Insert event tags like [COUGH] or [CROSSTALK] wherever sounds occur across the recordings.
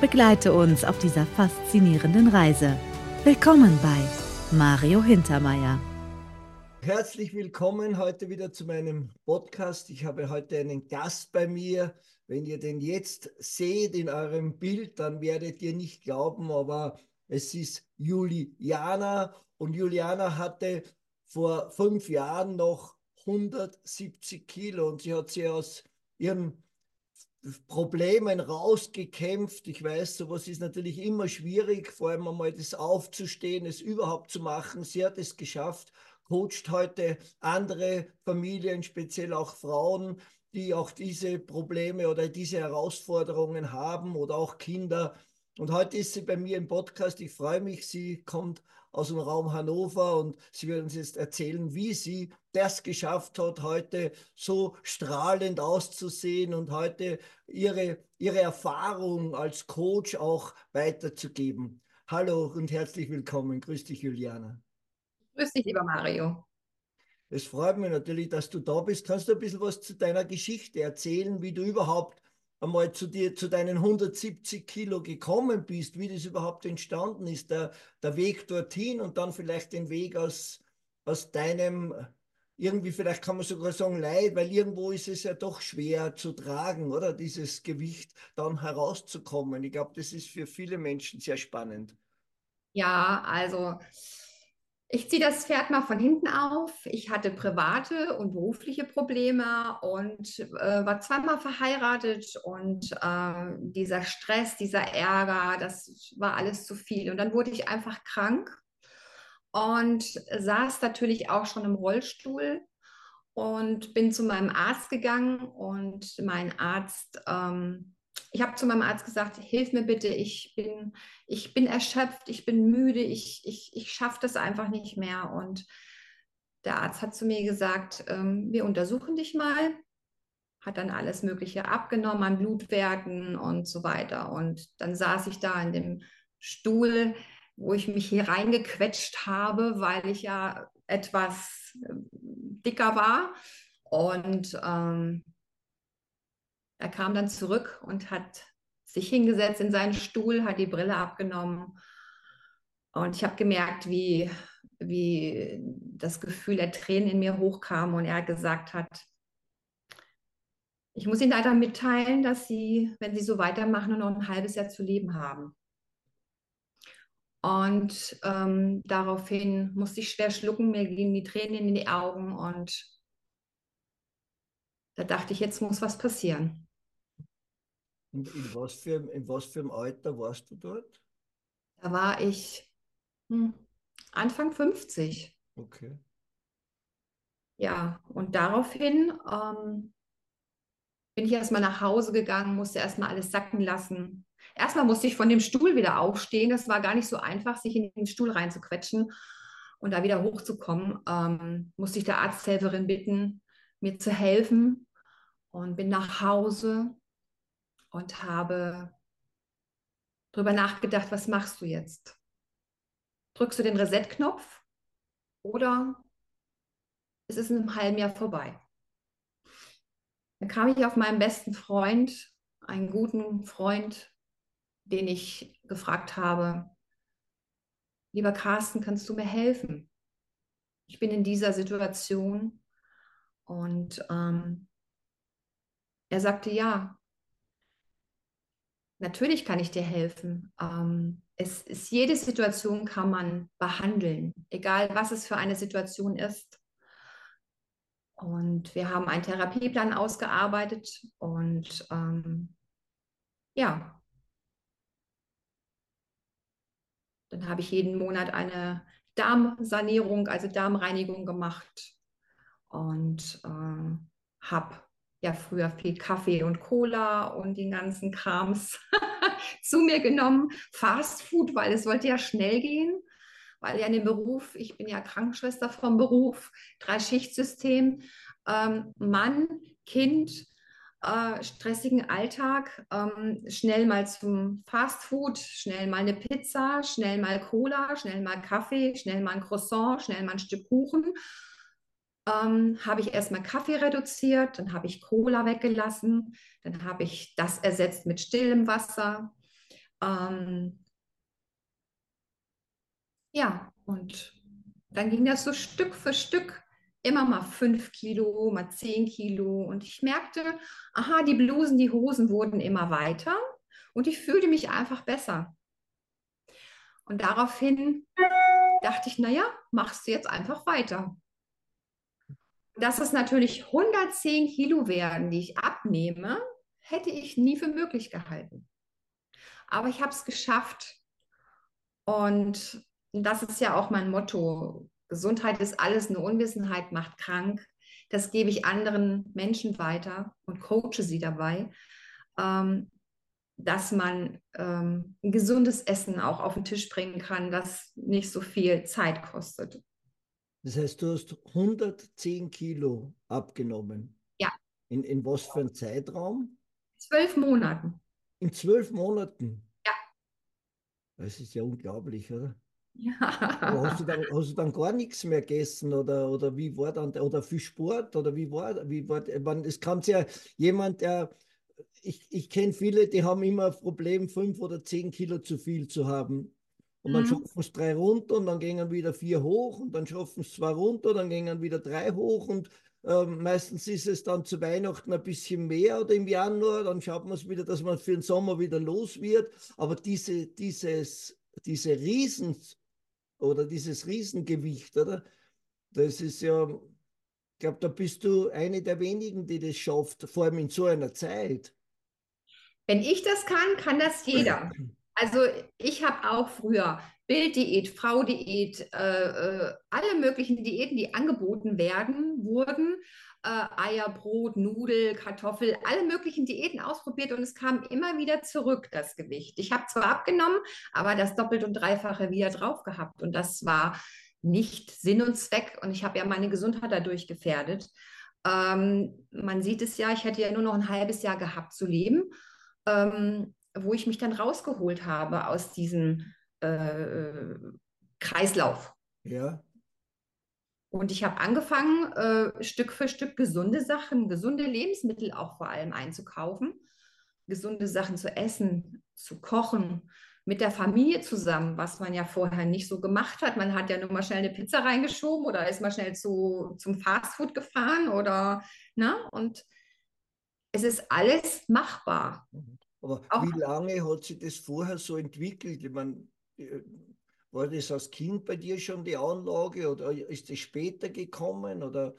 Begleite uns auf dieser faszinierenden Reise. Willkommen bei Mario Hintermeier. Herzlich willkommen heute wieder zu meinem Podcast. Ich habe heute einen Gast bei mir. Wenn ihr den jetzt seht in eurem Bild, dann werdet ihr nicht glauben, aber es ist Juliana und Juliana hatte vor fünf Jahren noch 170 Kilo und sie hat sie aus ihrem Problemen rausgekämpft. Ich weiß, sowas ist natürlich immer schwierig, vor allem einmal das aufzustehen, es überhaupt zu machen. Sie hat es geschafft, coacht heute andere Familien, speziell auch Frauen, die auch diese Probleme oder diese Herausforderungen haben oder auch Kinder. Und heute ist sie bei mir im Podcast. Ich freue mich, sie kommt aus dem Raum Hannover und sie wird uns jetzt erzählen, wie sie das geschafft hat, heute so strahlend auszusehen und heute ihre, ihre Erfahrung als Coach auch weiterzugeben. Hallo und herzlich willkommen. Grüß dich, Juliana. Grüß dich, lieber Mario. Es freut mich natürlich, dass du da bist. Kannst du ein bisschen was zu deiner Geschichte erzählen, wie du überhaupt einmal zu dir, zu deinen 170 Kilo gekommen bist, wie das überhaupt entstanden ist, der, der Weg dorthin und dann vielleicht den Weg aus, aus deinem, irgendwie vielleicht kann man sogar sagen Leid, weil irgendwo ist es ja doch schwer zu tragen, oder dieses Gewicht dann herauszukommen. Ich glaube, das ist für viele Menschen sehr spannend. Ja, also ich ziehe das Pferd mal von hinten auf. Ich hatte private und berufliche Probleme und äh, war zweimal verheiratet und äh, dieser Stress, dieser Ärger, das war alles zu viel. Und dann wurde ich einfach krank und saß natürlich auch schon im Rollstuhl und bin zu meinem Arzt gegangen und mein Arzt ähm, ich habe zu meinem Arzt gesagt, hilf mir bitte, ich bin, ich bin erschöpft, ich bin müde, ich, ich, ich schaffe das einfach nicht mehr. Und der Arzt hat zu mir gesagt, ähm, wir untersuchen dich mal, hat dann alles Mögliche abgenommen an Blutwerten und so weiter. Und dann saß ich da in dem Stuhl, wo ich mich hier reingequetscht habe, weil ich ja etwas ähm, dicker war. Und ähm, er kam dann zurück und hat sich hingesetzt in seinen Stuhl, hat die Brille abgenommen. Und ich habe gemerkt, wie, wie das Gefühl der Tränen in mir hochkam und er gesagt hat, ich muss Ihnen leider mitteilen, dass Sie, wenn Sie so weitermachen, nur noch ein halbes Jahr zu leben haben. Und ähm, daraufhin musste ich schwer schlucken, mir gingen die Tränen in die Augen und da dachte ich, jetzt muss was passieren. Und in was für, in was für einem Alter warst du dort? Da war ich hm, Anfang 50. Okay. Ja, und daraufhin ähm, bin ich erstmal nach Hause gegangen, musste erstmal alles sacken lassen. Erstmal musste ich von dem Stuhl wieder aufstehen. Das war gar nicht so einfach, sich in den Stuhl reinzuquetschen und da wieder hochzukommen. Ähm, musste ich der Arzthelferin bitten, mir zu helfen und bin nach Hause und habe darüber nachgedacht, was machst du jetzt? Drückst du den Reset-Knopf oder ist es in einem halben Jahr vorbei? Dann kam ich auf meinen besten Freund, einen guten Freund, den ich gefragt habe, lieber Carsten, kannst du mir helfen? Ich bin in dieser Situation und ähm, er sagte, ja, natürlich kann ich dir helfen. Ähm, es ist, jede Situation kann man behandeln, egal was es für eine Situation ist. Und wir haben einen Therapieplan ausgearbeitet und ähm, ja, dann habe ich jeden Monat eine Darmsanierung, also Darmreinigung gemacht und äh, habe ja früher viel Kaffee und Cola und den ganzen Krams [LAUGHS] zu mir genommen. Fast Food, weil es sollte ja schnell gehen, weil ja in dem Beruf, ich bin ja Krankenschwester vom Beruf, Drei-Schicht-System, ähm, Mann, Kind, äh, stressigen Alltag, ähm, schnell mal zum Fast Food, schnell mal eine Pizza, schnell mal Cola, schnell mal Kaffee, schnell mal ein Croissant, schnell mal ein Stück Kuchen ähm, habe ich erstmal Kaffee reduziert, dann habe ich Cola weggelassen, dann habe ich das ersetzt mit stillem Wasser. Ähm, ja, und dann ging das so Stück für Stück, immer mal fünf Kilo, mal zehn Kilo. Und ich merkte, aha, die Blusen, die Hosen wurden immer weiter und ich fühlte mich einfach besser. Und daraufhin dachte ich, naja, machst du jetzt einfach weiter dass es natürlich 110 Kilo werden, die ich abnehme, hätte ich nie für möglich gehalten. Aber ich habe es geschafft. Und das ist ja auch mein Motto. Gesundheit ist alles, eine Unwissenheit macht krank. Das gebe ich anderen Menschen weiter und coache sie dabei, ähm, dass man ähm, ein gesundes Essen auch auf den Tisch bringen kann, das nicht so viel Zeit kostet. Das heißt, du hast 110 Kilo abgenommen. Ja. In, in was für einem Zeitraum? Zwölf Monaten. In zwölf Monaten? Ja. Das ist ja unglaublich, oder? Ja. Aber hast, du dann, hast du dann gar nichts mehr gegessen oder, oder wie war dann, oder viel Sport oder wie war, wie war, man, es kann ja jemand, der, ich, ich kenne viele, die haben immer ein Problem, fünf oder zehn Kilo zu viel zu haben. Und dann mhm. schaffen es drei runter und dann gehen wieder vier hoch und dann schaffen es zwei runter, dann gehen wieder drei hoch und äh, meistens ist es dann zu Weihnachten ein bisschen mehr oder im Januar, dann schaut man es wieder, dass man für den Sommer wieder los wird. Aber diese, dieses, diese Riesen oder dieses Riesengewicht, oder? Das ist ja, ich glaube, da bist du eine der wenigen, die das schafft, vor allem in so einer Zeit. Wenn ich das kann, kann das jeder. [CLEARS THROAT] Also ich habe auch früher Bilddiät, Fraudiät, äh, äh, alle möglichen Diäten, die angeboten werden, wurden. Äh, Eier, Brot, Nudel, Kartoffel, alle möglichen Diäten ausprobiert und es kam immer wieder zurück, das Gewicht. Ich habe zwar abgenommen, aber das doppelt und dreifache wieder drauf gehabt und das war nicht Sinn und Zweck und ich habe ja meine Gesundheit dadurch gefährdet. Ähm, man sieht es ja, ich hätte ja nur noch ein halbes Jahr gehabt zu leben. Ähm, wo ich mich dann rausgeholt habe aus diesem äh, Kreislauf. Ja. Und ich habe angefangen, äh, Stück für Stück gesunde Sachen, gesunde Lebensmittel auch vor allem einzukaufen, gesunde Sachen zu essen, zu kochen, mit der Familie zusammen, was man ja vorher nicht so gemacht hat. Man hat ja nur mal schnell eine Pizza reingeschoben oder ist mal schnell zu, zum Fastfood gefahren oder, ne? Und es ist alles machbar. Mhm. Aber auch wie lange hat sich das vorher so entwickelt? Ich meine, äh, war das als Kind bei dir schon die Anlage oder ist es später gekommen? Oder?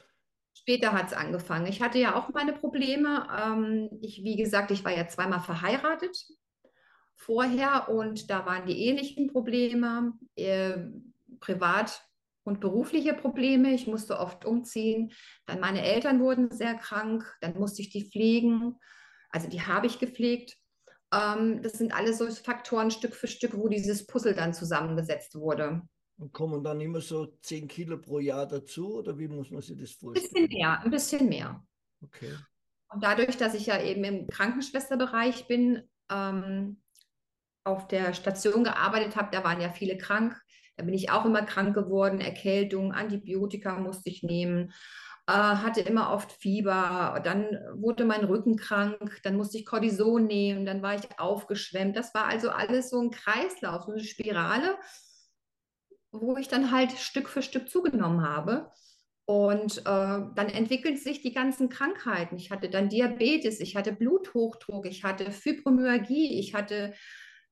Später hat es angefangen. Ich hatte ja auch meine Probleme. Ähm, ich, wie gesagt, ich war ja zweimal verheiratet vorher und da waren die ähnlichen Probleme, äh, privat und berufliche Probleme. Ich musste oft umziehen. Dann meine Eltern wurden sehr krank, dann musste ich die pflegen. Also die habe ich gepflegt. Ähm, das sind alles so Faktoren Stück für Stück, wo dieses Puzzle dann zusammengesetzt wurde. Und kommen dann immer so 10 Kilo pro Jahr dazu oder wie muss man sich das vorstellen? Ein bisschen mehr, ein bisschen mehr. Okay. Und dadurch, dass ich ja eben im Krankenschwesterbereich bin, ähm, auf der Station gearbeitet habe, da waren ja viele krank. Da bin ich auch immer krank geworden, Erkältung, Antibiotika musste ich nehmen hatte immer oft Fieber, dann wurde mein Rücken krank, dann musste ich Cortison nehmen, dann war ich aufgeschwemmt. Das war also alles so ein Kreislauf, so eine Spirale, wo ich dann halt Stück für Stück zugenommen habe. Und äh, dann entwickelten sich die ganzen Krankheiten. Ich hatte dann Diabetes, ich hatte Bluthochdruck, ich hatte Fibromyalgie, ich hatte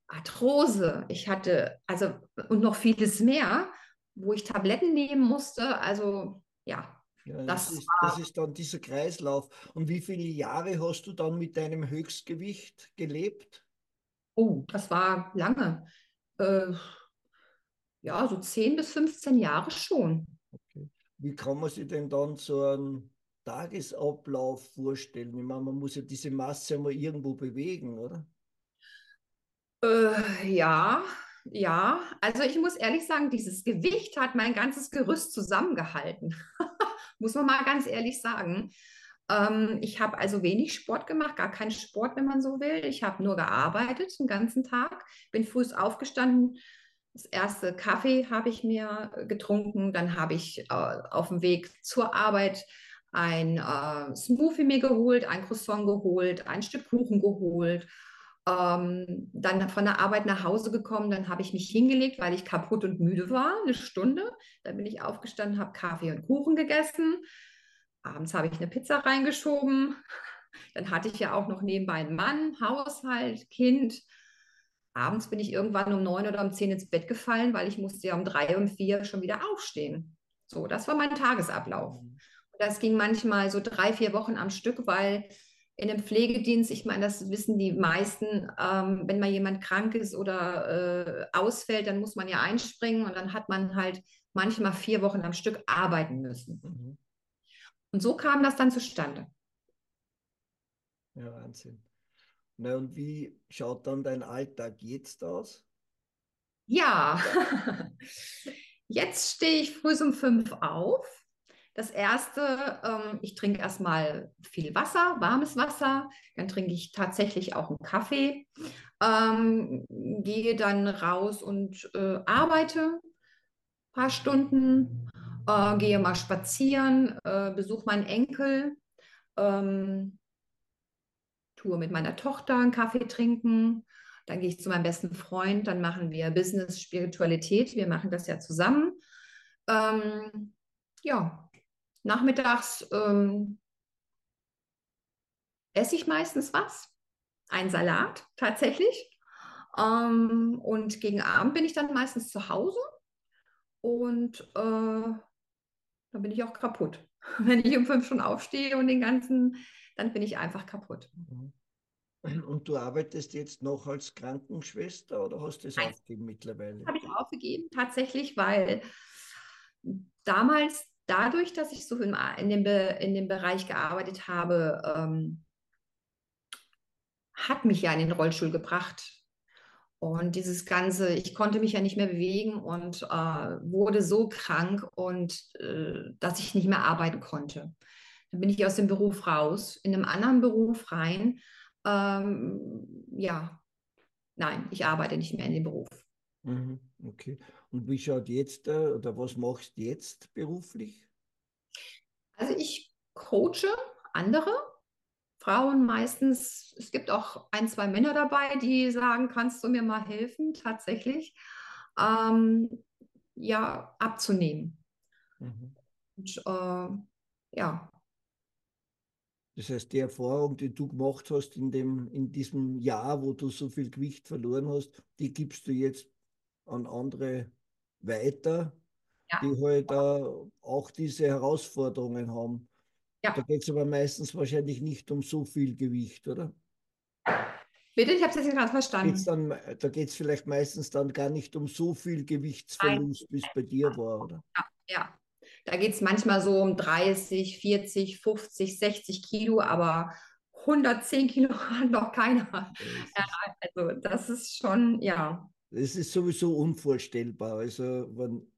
Arthrose, ich hatte also und noch vieles mehr, wo ich Tabletten nehmen musste. Also ja, ja, das, das, ist, das ist dann dieser Kreislauf. Und wie viele Jahre hast du dann mit deinem Höchstgewicht gelebt? Oh, das war lange. Äh, ja, so 10 bis 15 Jahre schon. Okay. Wie kann man sich denn dann so einen Tagesablauf vorstellen? Ich meine, man muss ja diese Masse mal irgendwo bewegen, oder? Äh, ja, ja. Also ich muss ehrlich sagen, dieses Gewicht hat mein ganzes Gerüst zusammengehalten. [LAUGHS] muss man mal ganz ehrlich sagen. Ähm, ich habe also wenig Sport gemacht, gar keinen Sport, wenn man so will. Ich habe nur gearbeitet den ganzen Tag, bin früh aufgestanden. Das erste Kaffee habe ich mir getrunken, dann habe ich äh, auf dem Weg zur Arbeit ein äh, Smoothie mir geholt, ein Croissant geholt, ein Stück Kuchen geholt. Ähm, dann von der Arbeit nach Hause gekommen, dann habe ich mich hingelegt, weil ich kaputt und müde war, eine Stunde. Dann bin ich aufgestanden, habe Kaffee und Kuchen gegessen. Abends habe ich eine Pizza reingeschoben. [LAUGHS] Dann hatte ich ja auch noch nebenbei einen Mann, Haushalt, Kind. Abends bin ich irgendwann um neun oder um zehn ins Bett gefallen, weil ich musste ja um drei, um vier schon wieder aufstehen. So, das war mein Tagesablauf. Mhm. Das ging manchmal so drei, vier Wochen am Stück, weil in einem Pflegedienst, ich meine, das wissen die meisten, ähm, wenn mal jemand krank ist oder äh, ausfällt, dann muss man ja einspringen und dann hat man halt manchmal vier Wochen am Stück arbeiten müssen. Mhm. Und so kam das dann zustande. Ja, Wahnsinn. Na, und wie schaut dann dein Alltag jetzt aus? Ja, [LAUGHS] jetzt stehe ich früh um fünf auf das erste, ähm, ich trinke erstmal viel Wasser, warmes Wasser, dann trinke ich tatsächlich auch einen Kaffee, ähm, gehe dann raus und äh, arbeite ein paar Stunden, äh, gehe mal spazieren, äh, besuche meinen Enkel, ähm, tue mit meiner Tochter einen Kaffee trinken. Dann gehe ich zu meinem besten Freund, dann machen wir Business, Spiritualität. Wir machen das ja zusammen. Ähm, ja, Nachmittags ähm, esse ich meistens was, ein Salat tatsächlich. Ähm, und gegen Abend bin ich dann meistens zu Hause und äh, dann bin ich auch kaputt. [LAUGHS] Wenn ich um fünf schon aufstehe und den ganzen, dann bin ich einfach kaputt. Mhm. Und du arbeitest jetzt noch als Krankenschwester oder hast du es aufgegeben mittlerweile? Habe ich aufgegeben, tatsächlich, weil damals dadurch, dass ich so in, in, dem, in dem Bereich gearbeitet habe, ähm, hat mich ja in den Rollstuhl gebracht. Und dieses Ganze, ich konnte mich ja nicht mehr bewegen und äh, wurde so krank und äh, dass ich nicht mehr arbeiten konnte. Dann bin ich aus dem Beruf raus, in einem anderen Beruf rein. Ähm, ja, nein, ich arbeite nicht mehr in dem Beruf. Mhm, okay. Und wie schaut jetzt äh, oder was machst du jetzt beruflich? Also ich coache andere Frauen meistens. Es gibt auch ein, zwei Männer dabei, die sagen, kannst du mir mal helfen, tatsächlich, ähm, ja, abzunehmen. Mhm. Und, äh, ja. Das heißt, die Erfahrung, die du gemacht hast in, dem, in diesem Jahr, wo du so viel Gewicht verloren hast, die gibst du jetzt an andere weiter, ja. die halt äh, auch diese Herausforderungen haben. Ja. Da geht es aber meistens wahrscheinlich nicht um so viel Gewicht, oder? Bitte, ich habe es jetzt gerade verstanden. Geht's dann, da geht es vielleicht meistens dann gar nicht um so viel Gewichtsverlust, wie es bei dir war, oder? Ja, ja. Da geht es manchmal so um 30, 40, 50, 60 Kilo, aber 110 Kilo [LAUGHS] hat noch keiner. Also das ist schon, ja. Es ist sowieso unvorstellbar. Also wenn,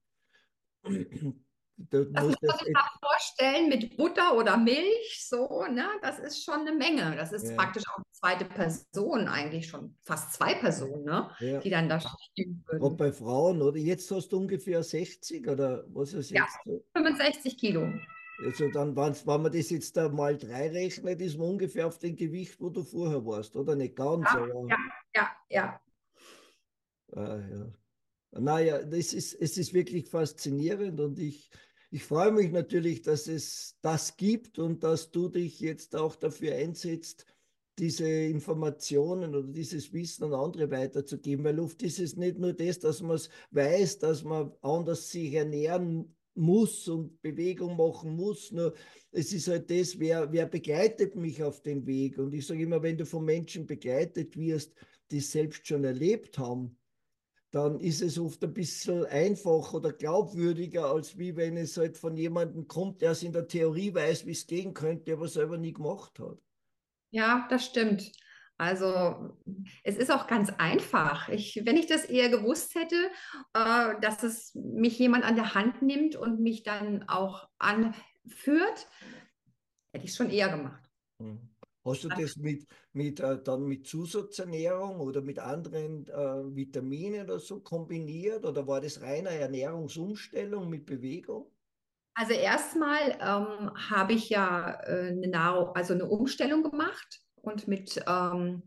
[CLEARS THROAT] das muss man sich mal vorstellen mit Butter oder Milch, so, ne? Das ist schon eine Menge. Das ist ja. praktisch auch eine zweite Person, eigentlich schon fast zwei Personen, ne? Ja. Die dann da stehen würden. Auch bei Frauen, oder? Jetzt hast du ungefähr 60 oder was ist jetzt? Ja, 65 Kilo. Also dann, wenn man das jetzt da mal drei rechnet, ist man ungefähr auf dem Gewicht, wo du vorher warst, oder? Nicht ganz, ja, aber. Ja, ja, ja. Ah, ja. Naja, das ist, es ist wirklich faszinierend und ich, ich freue mich natürlich, dass es das gibt und dass du dich jetzt auch dafür einsetzt, diese Informationen oder dieses Wissen an andere weiterzugeben, weil oft ist es nicht nur das, dass man es weiß, dass man anders sich ernähren muss und Bewegung machen muss, nur es ist halt das, wer, wer begleitet mich auf den Weg und ich sage immer, wenn du von Menschen begleitet wirst, die es selbst schon erlebt haben, dann ist es oft ein bisschen einfacher oder glaubwürdiger, als wie wenn es halt von jemandem kommt, der es in der Theorie weiß, wie es gehen könnte, aber selber nie gemacht hat. Ja, das stimmt. Also es ist auch ganz einfach. Ich, wenn ich das eher gewusst hätte, äh, dass es mich jemand an der Hand nimmt und mich dann auch anführt, hätte ich es schon eher gemacht. Mhm. Hast du das mit, mit, äh, dann mit Zusatzernährung oder mit anderen äh, Vitaminen oder so kombiniert? Oder war das reine Ernährungsumstellung mit Bewegung? Also erstmal ähm, habe ich ja äh, eine Nahrung, also eine Umstellung gemacht und mit ähm,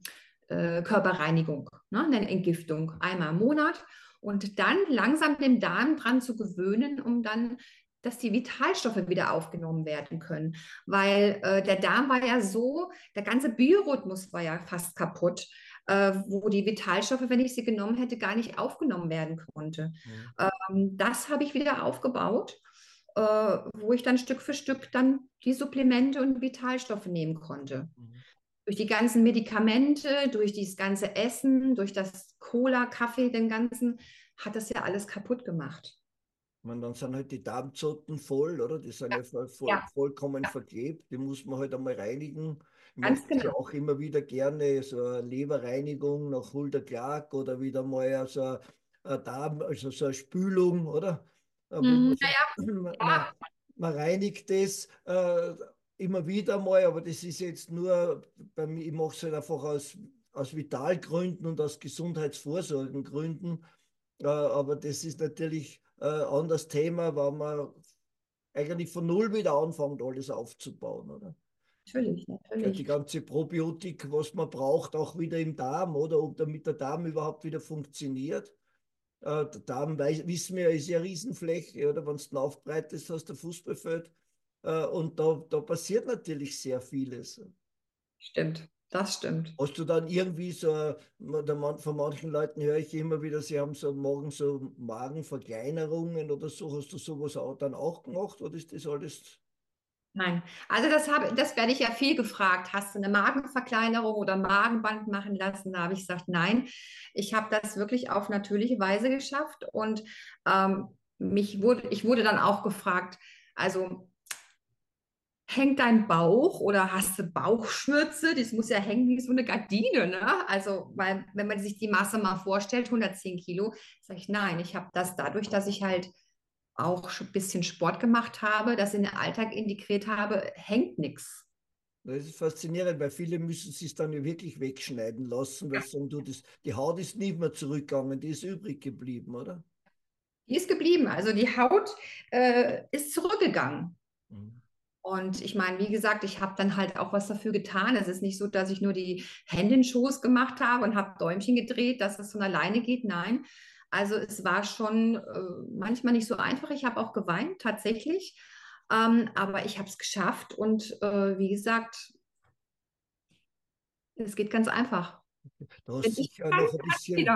äh, Körperreinigung, ne, eine Entgiftung einmal im Monat und dann langsam den Darm dran zu gewöhnen, um dann dass die Vitalstoffe wieder aufgenommen werden können. Weil äh, der Darm war ja so, der ganze Biorhythmus war ja fast kaputt, äh, wo die Vitalstoffe, wenn ich sie genommen hätte, gar nicht aufgenommen werden konnte. Mhm. Ähm, das habe ich wieder aufgebaut, äh, wo ich dann Stück für Stück dann die Supplemente und Vitalstoffe nehmen konnte. Mhm. Durch die ganzen Medikamente, durch dieses ganze Essen, durch das Cola, Kaffee, den ganzen, hat das ja alles kaputt gemacht. Man, dann sind halt die Darmzotten voll, oder? Die sind ja, ja, voll, voll, ja. vollkommen ja. verklebt. Die muss man halt einmal reinigen. Ich Ganz mache genau. ja auch immer wieder gerne so eine Leberreinigung nach Hulda Clark oder wieder mal so eine Darm, also so eine Spülung, oder? Mhm, so, [CLEARS THROAT] man, man, man, reinigt das äh, immer wieder mal, aber das ist jetzt nur, bei mir, ich mache es halt einfach aus, aus Vitalgründen und aus Gesundheitsvorsorgengründen. Äh, aber das ist natürlich äh, anderes Thema, weil man eigentlich von null wieder anfängt, alles aufzubauen, oder? Natürlich, natürlich. Die ganze Probiotik, was man braucht, auch wieder im Darm, oder? Ob damit der Darm überhaupt wieder funktioniert. Äh, der Darm, weiß, wissen wir, ist ja Riesenfläche, oder? Wenn du ihn aufbreitest, hast du Fußballfeld. Äh, und da, da passiert natürlich sehr vieles. Stimmt. Das stimmt. Hast du dann irgendwie so, von manchen Leuten höre ich immer wieder, sie haben so morgen so Magenverkleinerungen oder so. Hast du sowas auch dann auch gemacht oder ist das alles? Nein, also das, habe, das werde ich ja viel gefragt. Hast du eine Magenverkleinerung oder Magenband machen lassen? Da habe ich gesagt, nein. Ich habe das wirklich auf natürliche Weise geschafft und ähm, mich wurde, ich wurde dann auch gefragt, also hängt dein Bauch oder hast du Bauchschürze? Das muss ja hängen wie so eine Gardine, ne? Also, weil, wenn man sich die Masse mal vorstellt, 110 Kilo, sage ich, nein, ich habe das dadurch, dass ich halt auch ein bisschen Sport gemacht habe, das in den Alltag integriert habe, hängt nichts. Das ist faszinierend, weil viele müssen sich dann wirklich wegschneiden lassen, weil sagen, du, das, die Haut ist nicht mehr zurückgegangen, die ist übrig geblieben, oder? Die ist geblieben, also die Haut äh, ist zurückgegangen. Mhm. Und ich meine, wie gesagt, ich habe dann halt auch was dafür getan. Es ist nicht so, dass ich nur die Hände in Schoß gemacht habe und habe Däumchen gedreht, dass es von alleine geht. Nein. Also es war schon äh, manchmal nicht so einfach. Ich habe auch geweint, tatsächlich. Ähm, aber ich habe es geschafft. Und äh, wie gesagt, es geht ganz einfach. Du hast sicher noch ein bisschen,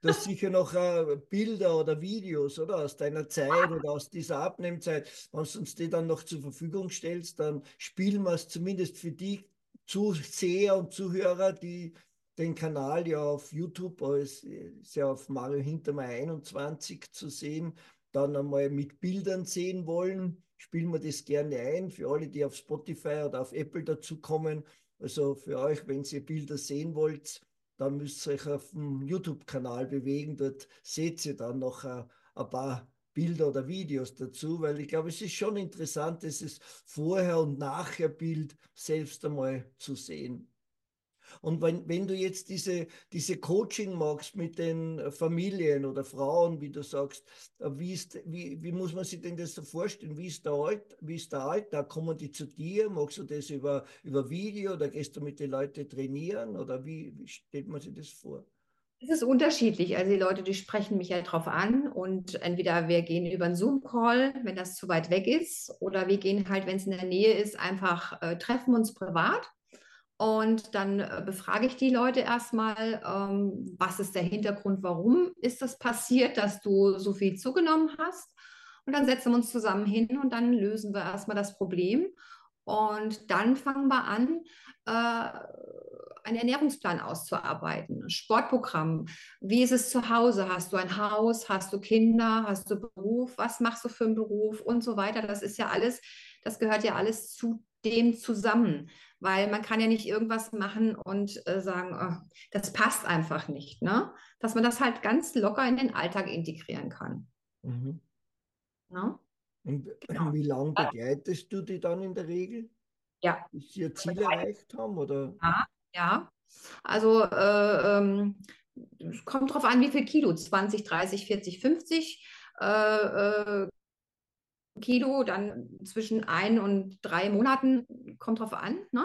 Du hast sicher noch äh, Bilder oder Videos, oder? Aus deiner Zeit oder aus dieser Abnehmzeit. Wenn du uns die dann noch zur Verfügung stellst, dann spielen wir es zumindest für die Zuseher und Zuhörer, die den Kanal ja auf YouTube, ist, ist ja auf Mario Hintermeier 21 zu sehen, dann einmal mit Bildern sehen wollen, spielen wir das gerne ein. Für alle, die auf Spotify oder auf Apple dazukommen, also für euch, wenn ihr Bilder sehen wollt, dann müsst ihr euch auf dem YouTube-Kanal bewegen. Dort seht ihr dann noch ein, äh, ein paar Bilder oder Videos dazu, weil ich glaube, es ist schon interessant, dieses Vorher- und Nachher-Bild selbst einmal zu sehen. Und wenn, wenn du jetzt diese, diese Coaching machst mit den Familien oder Frauen, wie du sagst, äh, wie, ist, wie, wie muss man sich denn das so vorstellen? Wie ist der, Alt, wie ist der Alltag? Kommen die zu dir? Machst du das über, über Video oder gehst du mit den Leuten trainieren? Oder wie, wie stellt man sich das vor? Es ist unterschiedlich. Also die Leute, die sprechen mich ja drauf an und entweder wir gehen über einen Zoom-Call, wenn das zu weit weg ist, oder wir gehen halt, wenn es in der Nähe ist, einfach äh, treffen uns privat und dann äh, befrage ich die Leute erstmal, ähm, was ist der Hintergrund, warum ist das passiert, dass du so viel zugenommen hast. Und dann setzen wir uns zusammen hin und dann lösen wir erstmal das Problem. Und dann fangen wir an, äh, einen Ernährungsplan auszuarbeiten, ein Sportprogramm. Wie ist es zu Hause? Hast du ein Haus? Hast du Kinder? Hast du Beruf? Was machst du für einen Beruf? Und so weiter. Das ist ja alles, das gehört ja alles zu dem zusammen, weil man kann ja nicht irgendwas machen und äh, sagen, oh, das passt einfach nicht, ne? Dass man das halt ganz locker in den Alltag integrieren kann. Mhm. Ne? Und genau. wie lange begleitest du die dann in der Regel? Ja. Bis sie ihr Ziel erreicht haben? Oder? Ja, ja. Also äh, ähm, es kommt darauf an, wie viel Kilo, 20, 30, 40, 50 äh, äh, Kilo, dann zwischen ein und drei Monaten, kommt drauf an, ne?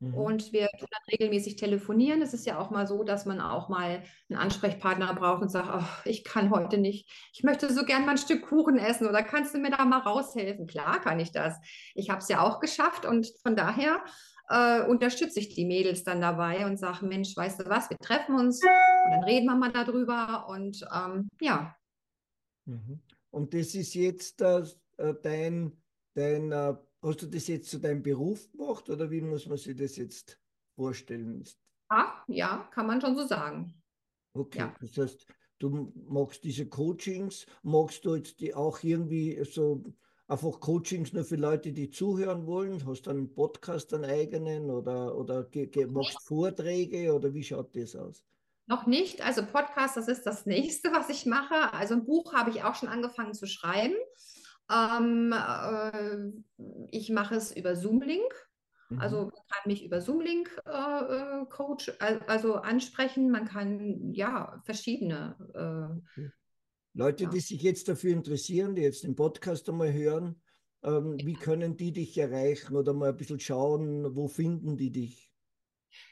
Mhm. Und wir tun dann regelmäßig telefonieren. Es ist ja auch mal so, dass man auch mal einen Ansprechpartner braucht und sagt, oh, ich kann heute nicht. Ich möchte so gern mal ein Stück Kuchen essen oder kannst du mir da mal raushelfen? Klar kann ich das. Ich habe es ja auch geschafft und von daher äh, unterstütze ich die Mädels dann dabei und sage, Mensch, weißt du was, wir treffen uns und dann reden wir mal darüber und ähm, ja. Mhm. Und das ist jetzt das, äh, dein, dein äh, Hast du das jetzt zu deinem Beruf gemacht oder wie muss man sich das jetzt vorstellen? Ja, ja, kann man schon so sagen. Okay, ja. das heißt, du machst diese Coachings, magst du jetzt die auch irgendwie so einfach Coachings nur für Leute, die zuhören wollen? Hast du einen Podcast, einen eigenen oder, oder machst Vorträge oder wie schaut das aus? Noch nicht. Also Podcast, das ist das [LAUGHS] nächste, was ich mache. Also ein Buch habe ich auch schon angefangen zu schreiben. Ähm, äh, ich mache es über Zoom-Link. Mhm. Also man kann mich über Zoom-Link äh, äh Coach, also ansprechen. Man kann ja verschiedene. Äh, Leute, ja. die sich jetzt dafür interessieren, die jetzt den Podcast einmal hören, ähm, wie können die dich erreichen oder mal ein bisschen schauen, wo finden die dich?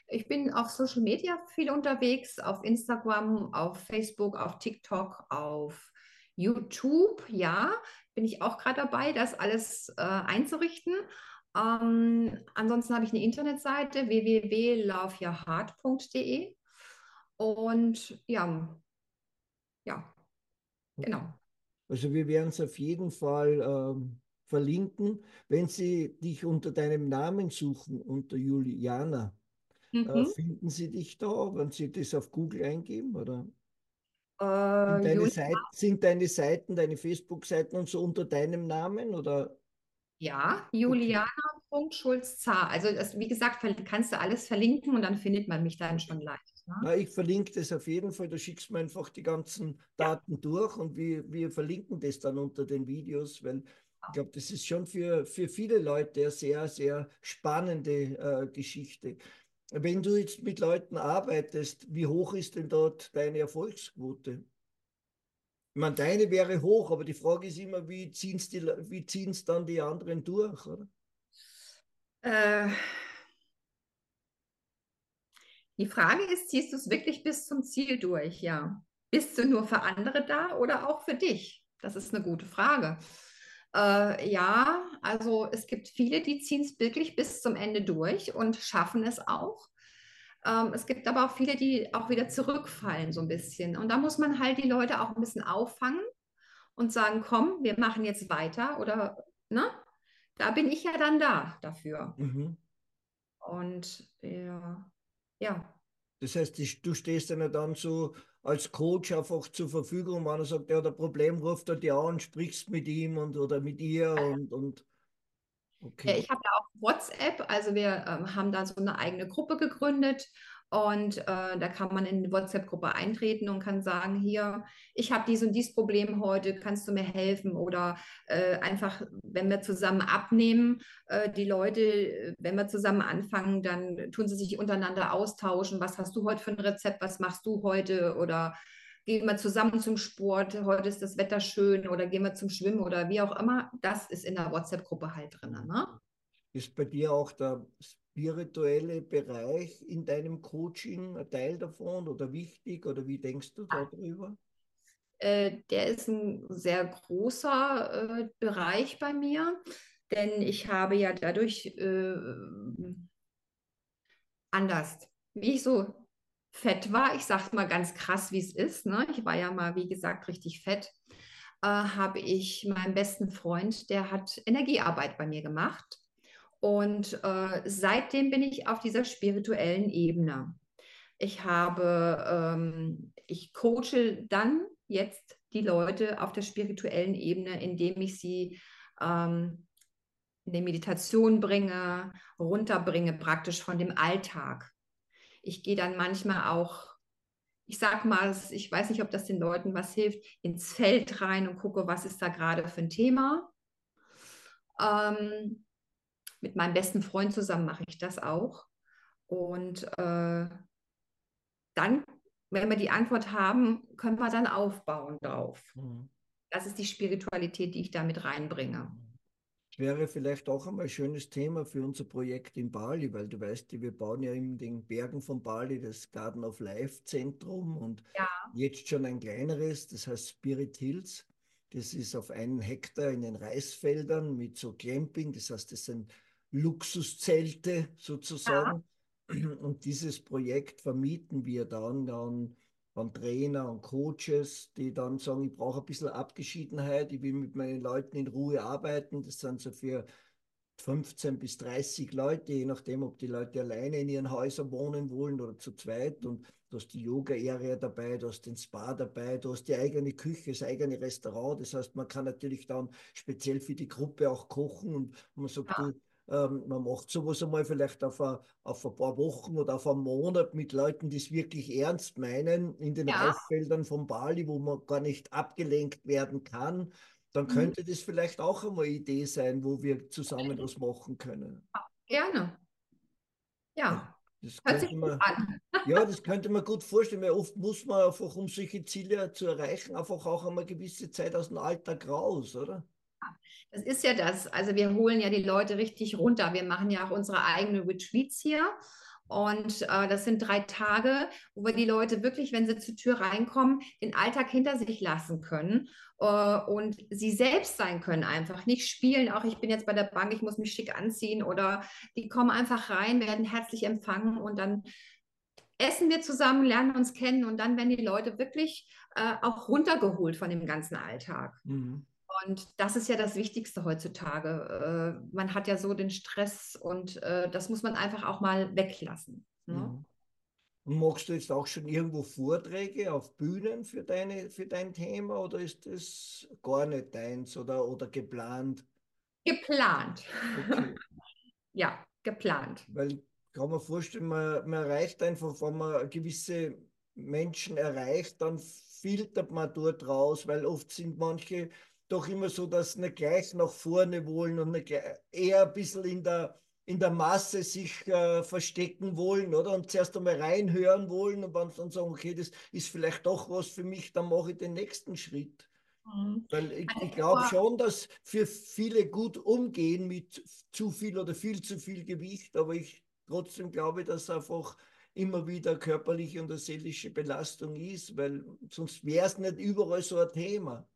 Ich bin auf Social Media viel unterwegs, auf Instagram, auf Facebook, auf TikTok, auf YouTube, ja bin ich auch gerade dabei, das alles äh, einzurichten. Ähm, ansonsten habe ich eine Internetseite www.loveyourheart.de und ja, ja, genau. Also wir werden es auf jeden Fall ähm, verlinken. Wenn Sie dich unter deinem Namen suchen, unter Juliana, äh, mhm. äh, finden Sie dich da, wenn Sie das auf Google eingeben, oder? Äh, sind, deine Seiten, sind deine Seiten, deine Facebook-Seiten und so unter deinem Namen oder? Ja, Juliana.schulz-Zar. Also das, wie gesagt, kannst du alles verlinken und dann findet man mich dann schon leicht. Ne? Na, ich verlinke das auf jeden Fall. Da schickst du mir einfach die ganzen Daten ja. durch und wir, wir verlinken das dann unter den Videos, weil ich glaube, das ist schon für, für viele Leute eine sehr, sehr spannende äh, Geschichte. Wenn du jetzt mit Leuten arbeitest, wie hoch ist denn dort deine Erfolgsquote? Ich meine, deine wäre hoch, aber die Frage ist immer, wie ziehen es wie dann die anderen durch, oder? Äh, die Frage ist, ziehst du es wirklich bis zum Ziel durch, ja? Bist du nur für andere da oder auch für dich? Das ist eine gute Frage. Äh, ja, also es gibt viele, die ziehen es wirklich bis zum Ende durch und schaffen es auch. Ähm, es gibt aber auch viele, die auch wieder zurückfallen so ein bisschen. Und da muss man halt die Leute auch ein bisschen auffangen und sagen, komm, wir machen jetzt weiter oder, ne? Da bin ich ja dann da dafür. Mhm. Und ja, ja. Das heißt, du stehst dann dann so als Coach einfach zur Verfügung, wenn er sagt, er hat ein Problem, ruft er dir an, sprichst mit ihm und oder mit ihr und, und okay. Ich habe ja auch WhatsApp, also wir ähm, haben da so eine eigene Gruppe gegründet und äh, da kann man in die WhatsApp-Gruppe eintreten und kann sagen, hier, ich habe dies und dies Problem heute, kannst du mir helfen? Oder äh, einfach, wenn wir zusammen abnehmen, äh, die Leute, wenn wir zusammen anfangen, dann tun sie sich untereinander austauschen. Was hast du heute für ein Rezept? Was machst du heute? Oder gehen wir zusammen zum Sport, heute ist das Wetter schön oder gehen wir zum Schwimmen oder wie auch immer. Das ist in der WhatsApp-Gruppe halt drin. Ne? Ist bei dir auch der spirituelle Bereich in deinem Coaching ein Teil davon oder wichtig oder wie denkst du darüber? Äh, der ist ein sehr großer äh, Bereich bei mir, denn ich habe ja dadurch äh, anders, wie ich so fett war, ich sage mal ganz krass, wie es ist, ne? ich war ja mal, wie gesagt, richtig fett, äh, habe ich meinen besten Freund, der hat Energiearbeit bei mir gemacht Und äh, seitdem bin ich auf dieser spirituellen Ebene. Ich habe, ähm, ich coache dann jetzt die Leute auf der spirituellen Ebene, indem ich sie ähm, in die Meditation bringe, runterbringe praktisch von dem Alltag. Ich gehe dann manchmal auch, ich sag mal, ich weiß nicht, ob das den Leuten was hilft, ins Feld rein und gucke, was ist da gerade für ein Thema. Ähm, mit meinem besten Freund zusammen mache ich das auch. Und äh, dann, wenn wir die Antwort haben, können wir dann aufbauen drauf. Mhm. Das ist die Spiritualität, die ich da mit reinbringe. Wäre vielleicht auch einmal ein schönes Thema für unser Projekt in Bali, weil du weißt, wir bauen ja in den Bergen von Bali das Garden of Life Zentrum und ja. jetzt schon ein kleineres, das heißt Spirit Hills. Das ist auf einen Hektar in den Reisfeldern mit so Camping, das heißt, das sind Luxuszelte sozusagen. Ja. Und dieses Projekt vermieten wir dann an, an Trainer und Coaches, die dann sagen, ich brauche ein bisschen Abgeschiedenheit, ich will mit meinen Leuten in Ruhe arbeiten. Das sind so für 15 bis 30 Leute, je nachdem, ob die Leute alleine in ihren Häusern wohnen wollen oder zu zweit. Und du hast die Yoga-Area dabei, du hast den Spa dabei, du hast die eigene Küche, das eigene Restaurant. Das heißt, man kann natürlich dann speziell für die Gruppe auch kochen und man sagt, ja. du, ähm, man macht sowas einmal vielleicht auf, a, auf ein paar Wochen oder auf einen Monat mit Leuten, die es wirklich ernst meinen, in den ja. Reiffeldern von Bali, wo man gar nicht abgelenkt werden kann. Dann mhm. könnte das vielleicht auch einmal eine Idee sein, wo wir zusammen was machen können. Gerne. Ja. Das könnte man, ja, das [LAUGHS] könnte man gut vorstellen, weil oft muss man einfach, um solche Ziele zu erreichen, einfach auch einmal gewisse Zeit aus dem Alltag raus, oder? Das ist ja das. Also wir holen ja die Leute richtig runter. Wir machen ja auch unsere eigenen Retreats hier. Und äh, das sind drei Tage, wo wir die Leute wirklich, wenn sie zur Tür reinkommen, den Alltag hinter sich lassen können äh, und sie selbst sein können einfach. Nicht spielen, auch ich bin jetzt bei der Bank, ich muss mich schick anziehen oder die kommen einfach rein, werden herzlich empfangen und dann essen wir zusammen, lernen uns kennen und dann werden die Leute wirklich äh, auch runtergeholt von dem ganzen Alltag. Mhm. Und das ist ja das Wichtigste heutzutage. Äh, man hat ja so den Stress und äh, das muss man einfach auch mal weglassen. Ne? Mhm. Und machst du jetzt auch schon irgendwo Vorträge auf Bühnen für, deine, für dein Thema oder ist das gar nicht deins oder, oder geplant? Geplant. Okay. [LAUGHS] ja, geplant. Weil kann man vorstellen, man, man erreicht einfach, wenn man gewisse Menschen erreicht, dann filtert man dort raus, weil oft sind manche doch immer so, dass sie gleich nach vorne wollen und eher ein bisschen in der, in der Masse sich äh, verstecken wollen, oder? Und zuerst einmal reinhören wollen und dann sagen, okay, das ist vielleicht doch was für mich, dann mache ich den nächsten Schritt. Mhm. Weil ich, ich glaube schon, dass für viele gut umgehen mit zu viel oder viel zu viel Gewicht, aber ich trotzdem glaube, dass einfach immer wieder körperliche und seelische Belastung ist, weil sonst wäre es nicht überall so ein Thema.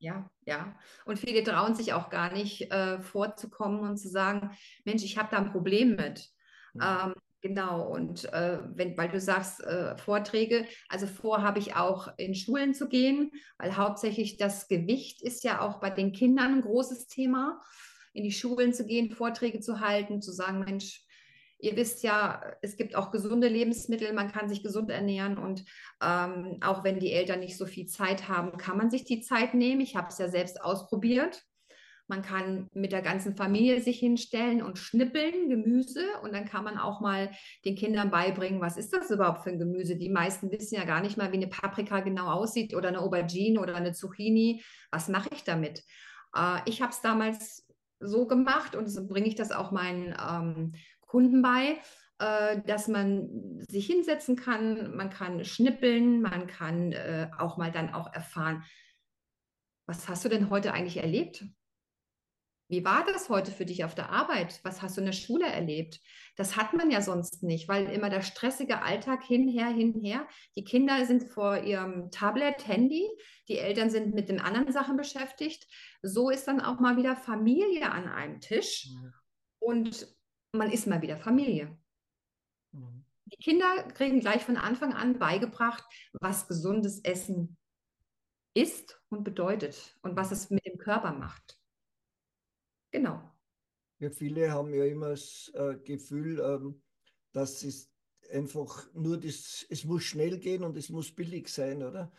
Ja, ja. Und viele trauen sich auch gar nicht äh, vorzukommen und zu sagen, Mensch, ich habe da ein Problem mit. Mhm. Ähm, genau. Und äh, wenn, weil du sagst, äh, Vorträge, also vor habe ich auch in Schulen zu gehen, weil hauptsächlich das Gewicht ist ja auch bei den Kindern ein großes Thema, in die Schulen zu gehen, Vorträge zu halten, zu sagen, Mensch, Ihr wisst ja, es gibt auch gesunde Lebensmittel, man kann sich gesund ernähren und ähm, auch wenn die Eltern nicht so viel Zeit haben, kann man sich die Zeit nehmen. Ich habe es ja selbst ausprobiert. Man kann mit der ganzen Familie sich hinstellen und schnippeln Gemüse und dann kann man auch mal den Kindern beibringen, was ist das überhaupt für ein Gemüse? Die meisten wissen ja gar nicht mal, wie eine Paprika genau aussieht oder eine Aubergine oder eine Zucchini. Was mache ich damit? Äh, ich habe es damals so gemacht und so bringe ich das auch meinen ähm, Kunden bei, äh, dass man sich hinsetzen kann, man kann schnippeln, man kann äh, auch mal dann auch erfahren, was hast du denn heute eigentlich erlebt? Wie war das heute für dich auf der Arbeit? Was hast du in der Schule erlebt? Das hat man ja sonst nicht, weil immer der stressige Alltag hinher, hinher. Die Kinder sind vor ihrem Tablet, Handy, die Eltern sind mit den anderen Sachen beschäftigt. So ist dann auch mal wieder Familie an einem Tisch. Und man ist mal wieder Familie. Mhm. Die Kinder kriegen gleich von Anfang an beigebracht, was gesundes Essen ist und bedeutet und was es mit dem Körper macht. Genau. Ja, viele haben ja immer das äh, Gefühl, ähm, dass es einfach nur das, es muss schnell gehen und es muss billig sein, oder?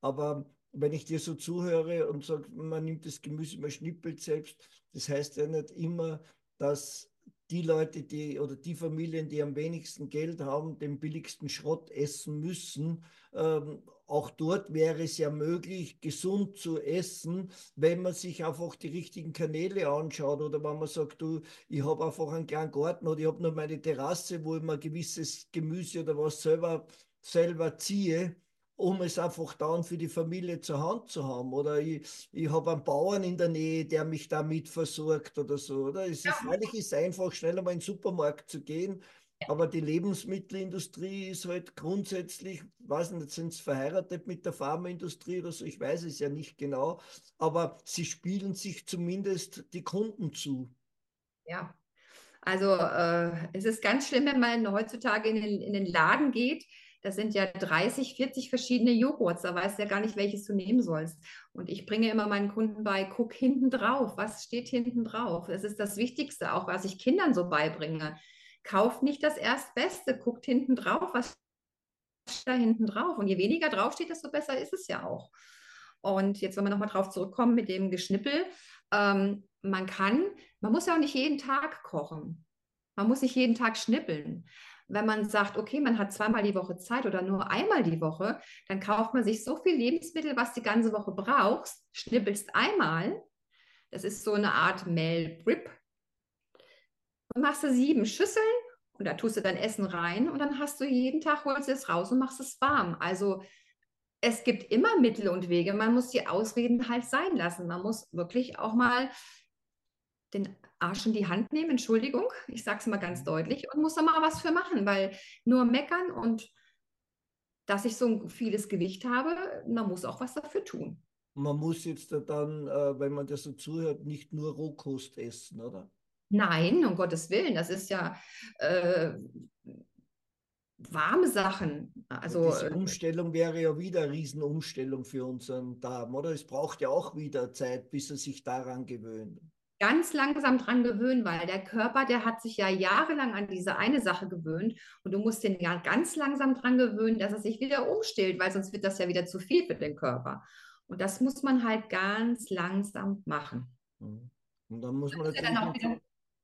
Aber wenn ich dir so zuhöre und sage, man nimmt das Gemüse, man schnippelt selbst, das heißt ja nicht immer, dass die Leute, die oder die Familien, die am wenigsten Geld haben, den billigsten Schrott essen müssen. Ähm, auch dort wäre es ja möglich, gesund zu essen, wenn man sich einfach die richtigen Kanäle anschaut oder wenn man sagt, du, ich habe einfach einen kleinen Garten oder ich habe nur meine Terrasse, wo ich mir gewisses Gemüse oder was selber, selber ziehe um es einfach dann für die Familie zur Hand zu haben. Oder ich, ich habe einen Bauern in der Nähe, der mich damit versorgt oder so. Oder? Es ist, freilich ist einfach, schnell einmal in den Supermarkt zu gehen. Aber die Lebensmittelindustrie ist halt grundsätzlich, weiß nicht, sind sie verheiratet mit der Pharmaindustrie oder so, ich weiß es ja nicht genau, aber sie spielen sich zumindest die Kunden zu. Ja, also äh, es ist ganz schlimm, wenn man heutzutage in den, in den Laden geht das sind ja 30, 40 verschiedene Joghurts. Da weißt du ja gar nicht, welches du nehmen sollst. Und ich bringe immer meinen Kunden bei, guck hinten drauf. Was steht hinten drauf? Das ist das Wichtigste, auch was ich Kindern so beibringe. Kauft nicht das Erstbeste, guckt hinten drauf, was steht da hinten drauf. Und je weniger draufsteht, desto besser ist es ja auch. Und jetzt, wenn wir nochmal drauf zurückkommen mit dem Geschnippel, ähm, man kann, man muss ja auch nicht jeden Tag kochen. Man muss nicht jeden Tag schnippeln wenn man sagt, okay, man hat zweimal die Woche Zeit oder nur einmal die Woche, dann kauft man sich so viel Lebensmittel, was die ganze Woche brauchst, schnippelst einmal. Das ist so eine Art Meal Prep. Und machst du sieben Schüsseln und da tust du dein Essen rein und dann hast du jeden Tag, holst du es raus und machst es warm. Also es gibt immer Mittel und Wege. Man muss die Ausreden halt sein lassen. Man muss wirklich auch mal den Arsch in die Hand nehmen, Entschuldigung, ich sage es mal ganz deutlich, und muss da mal was für machen, weil nur meckern und dass ich so ein vieles Gewicht habe, man muss auch was dafür tun. Man muss jetzt dann, äh, wenn man das so zuhört, nicht nur Rohkost essen, oder? Nein, um Gottes Willen, das ist ja äh, warme Sachen. Also, diese äh, Umstellung wäre ja wieder eine Riesenumstellung für unseren Darm, oder? Es braucht ja auch wieder Zeit, bis er sich daran gewöhnt ganz langsam dran gewöhnen, weil der Körper, der hat sich ja jahrelang an diese eine Sache gewöhnt und du musst den ja ganz langsam dran gewöhnen, dass er sich wieder umstillt, weil sonst wird das ja wieder zu viel für den Körper. Und das muss man halt ganz langsam machen. Mhm. Und dann muss man natürlich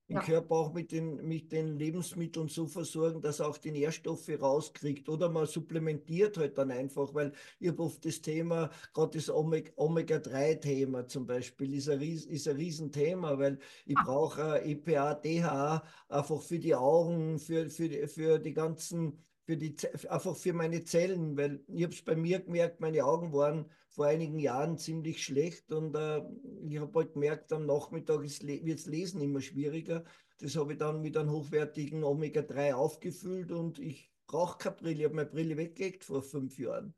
den ja. Körper auch mit den, mit den Lebensmitteln so versorgen, dass er auch die Nährstoffe rauskriegt. Oder man supplementiert halt dann einfach, weil ich habe oft das Thema, gerade das Omega-3-Thema zum Beispiel, ist ein, Ries, ist ein Riesenthema, weil ich ah. brauche EPA, DHA einfach für die Augen, für, für, für die ganzen für die, einfach für meine Zellen, weil ich habe es bei mir gemerkt, meine Augen waren vor einigen Jahren ziemlich schlecht und äh, ich habe halt gemerkt, am Nachmittag wird das Lesen immer schwieriger. Das habe ich dann mit einem hochwertigen Omega-3 aufgefüllt und ich brauche keine Brille. Ich habe meine Brille weggelegt vor fünf Jahren.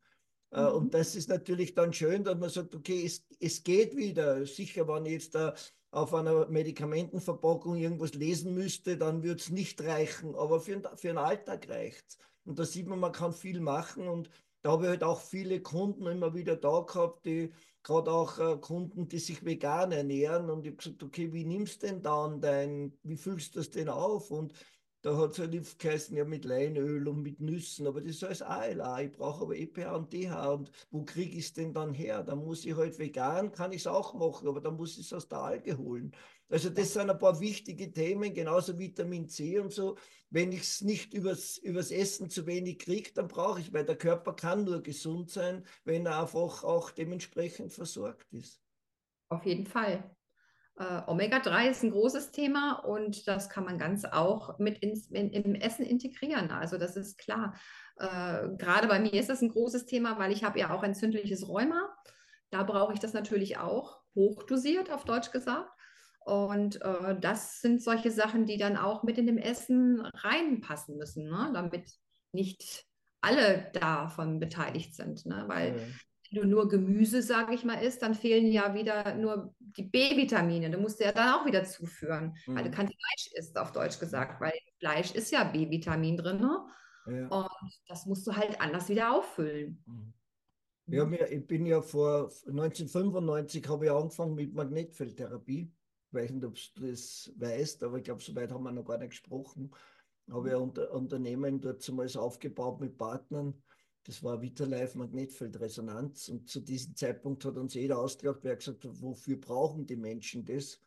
Äh, mhm. Und das ist natürlich dann schön, dass man sagt, okay, es, es geht wieder. Sicher, wenn ich jetzt da auf einer Medikamentenverpackung irgendwas lesen müsste, dann würde es nicht reichen. Aber für, für den Alltag reicht es. Und da sieht man, man kann viel machen. Und da habe ich halt auch viele Kunden immer wieder da gehabt, die gerade auch äh, Kunden, die sich vegan ernähren. Und ich habe gesagt, okay, wie nimmst du denn dann dein, wie füllst du das denn auf? Und da hat es halt geheißen, ja, mit Leinöl und mit Nüssen, aber das ist alles ALA. Ich brauche aber EPA und DH. Und wo kriege ich es denn dann her? Da muss ich halt vegan, kann ich es auch machen, aber dann muss ich es aus der Alge holen. Also das sind ein paar wichtige Themen, genauso Vitamin C und so. Wenn ich es nicht übers, übers Essen zu wenig kriege, dann brauche ich, weil der Körper kann nur gesund sein, wenn er einfach auch dementsprechend versorgt ist. Auf jeden Fall. Äh, Omega-3 ist ein großes Thema und das kann man ganz auch mit ins, in, im Essen integrieren. Also das ist klar. Äh, gerade bei mir ist das ein großes Thema, weil ich habe ja auch entzündliches Rheuma. Da brauche ich das natürlich auch hochdosiert, auf Deutsch gesagt. Und äh, das sind solche Sachen, die dann auch mit in dem Essen reinpassen müssen, ne? damit nicht alle davon beteiligt sind. Ne? Weil ja. wenn du nur Gemüse, sage ich mal, isst, dann fehlen ja wieder nur die B-Vitamine. Du musst ja dann auch wieder zuführen, mhm. weil du mhm. kein Fleisch isst, auf Deutsch gesagt, weil Fleisch ist ja B-Vitamin drin. Ne? Ja. Und das musst du halt anders wieder auffüllen. Mhm. Ja, ich bin ja vor 1995 habe ich angefangen mit Magnetfeldtherapie weiß nicht, ob du das weißt, aber ich glaube, soweit haben wir noch gar nicht gesprochen. Habe ja unter, Unternehmen dort zumals aufgebaut mit Partnern. Das war Vitalife Magnetfeldresonanz. Und zu diesem Zeitpunkt hat uns jeder ausgedacht, wer gesagt hat, wofür brauchen die Menschen das?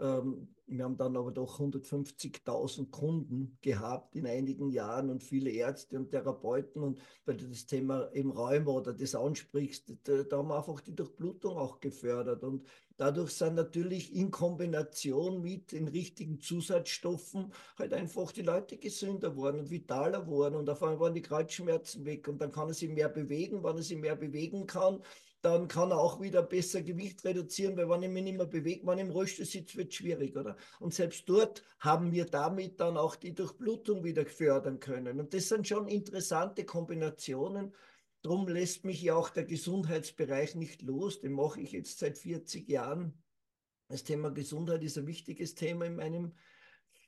Ähm, wir haben dann aber doch 150.000 Kunden gehabt in einigen Jahren und viele Ärzte und Therapeuten. Und weil du das Thema im Rheuma oder das ansprichst, da, haben wir einfach die Durchblutung auch gefördert. Und dadurch sind natürlich in Kombination mit den richtigen Zusatzstoffen halt einfach die Leute gesünder worden und vitaler worden. Und auf einmal waren die Kreuzschmerzen weg und dann kann er sich mehr bewegen. Wenn er sich mehr bewegen kann, dann kann er auch wieder besser Gewicht reduzieren, weil wenn ich mich nicht mehr bewege, wenn ich im Rollstuhl sitze, wird es schwierig, oder? Und selbst dort haben wir damit dann auch die Durchblutung wieder fördern können. Und das sind schon interessante Kombinationen. Darum lässt mich ja auch der Gesundheitsbereich nicht los. Den mache ich jetzt seit 40 Jahren. Das Thema Gesundheit ist ein wichtiges Thema in meinem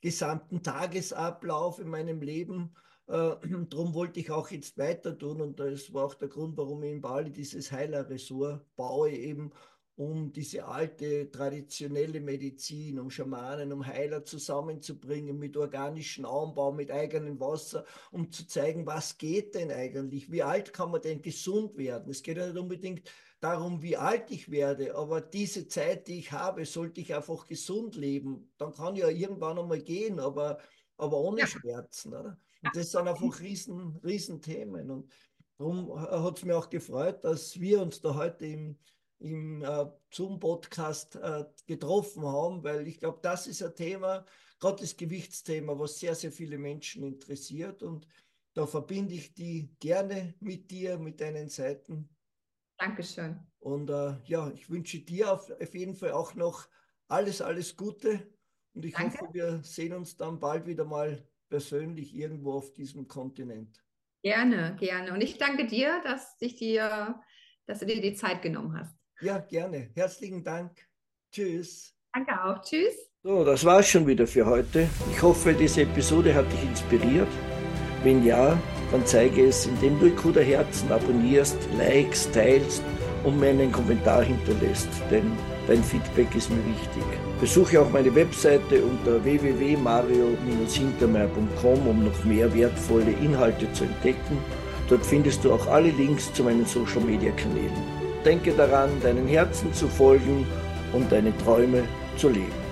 gesamten Tagesablauf, in meinem Leben. Äh, [CLEARS THROAT] darum wollte ich auch jetzt weiter tun und das war auch der Grund, warum ich in Bali dieses Heilerressort baue, eben um diese alte traditionelle Medizin, um Schamanen, um Heiler zusammenzubringen mit organischem Anbau, mit eigenem Wasser, um zu zeigen, was geht denn eigentlich, wie alt kann man denn gesund werden. Es geht ja nicht unbedingt darum, wie alt ich werde, aber diese Zeit, die ich habe, sollte ich einfach gesund leben. Dann kann ja irgendwann einmal gehen, aber, aber ohne ja. Schmerzen. Oder? Und das sind einfach riesen, riesen Themen. Und darum hat es mir auch gefreut, dass wir uns da heute im, im äh, Zoom-Podcast äh, getroffen haben, weil ich glaube, das ist ein Thema, gerade das Gewichtsthema, was sehr, sehr viele Menschen interessiert. Und da verbinde ich die gerne mit dir, mit deinen Seiten. Dankeschön. Und äh, ja, ich wünsche dir auf, auf, jeden Fall auch noch alles, alles Gute. Und ich Danke. hoffe, wir sehen uns dann bald wieder mal persönlich irgendwo auf diesem Kontinent. Gerne, gerne. Und ich danke dir, dass, ich dir, dass du dir die Zeit genommen hast. Ja, gerne. Herzlichen Dank. Tschüss. Danke auch. Tschüss. So, das war's schon wieder für heute. Ich hoffe, diese Episode hat dich inspiriert. Wenn ja, dann zeige es, indem du Ikuda Herzen abonnierst, likes, teilst und mir einen Kommentar hinterlässt, denn dein Feedback ist mir wichtig. Besuche auch meine Webseite unter www.mario-hintermeier.com, um noch mehr wertvolle Inhalte zu entdecken. Dort findest du auch alle Links zu meinen Social-Media-Kanälen. Denke daran, deinen Herzen zu folgen und deine Träume zu leben.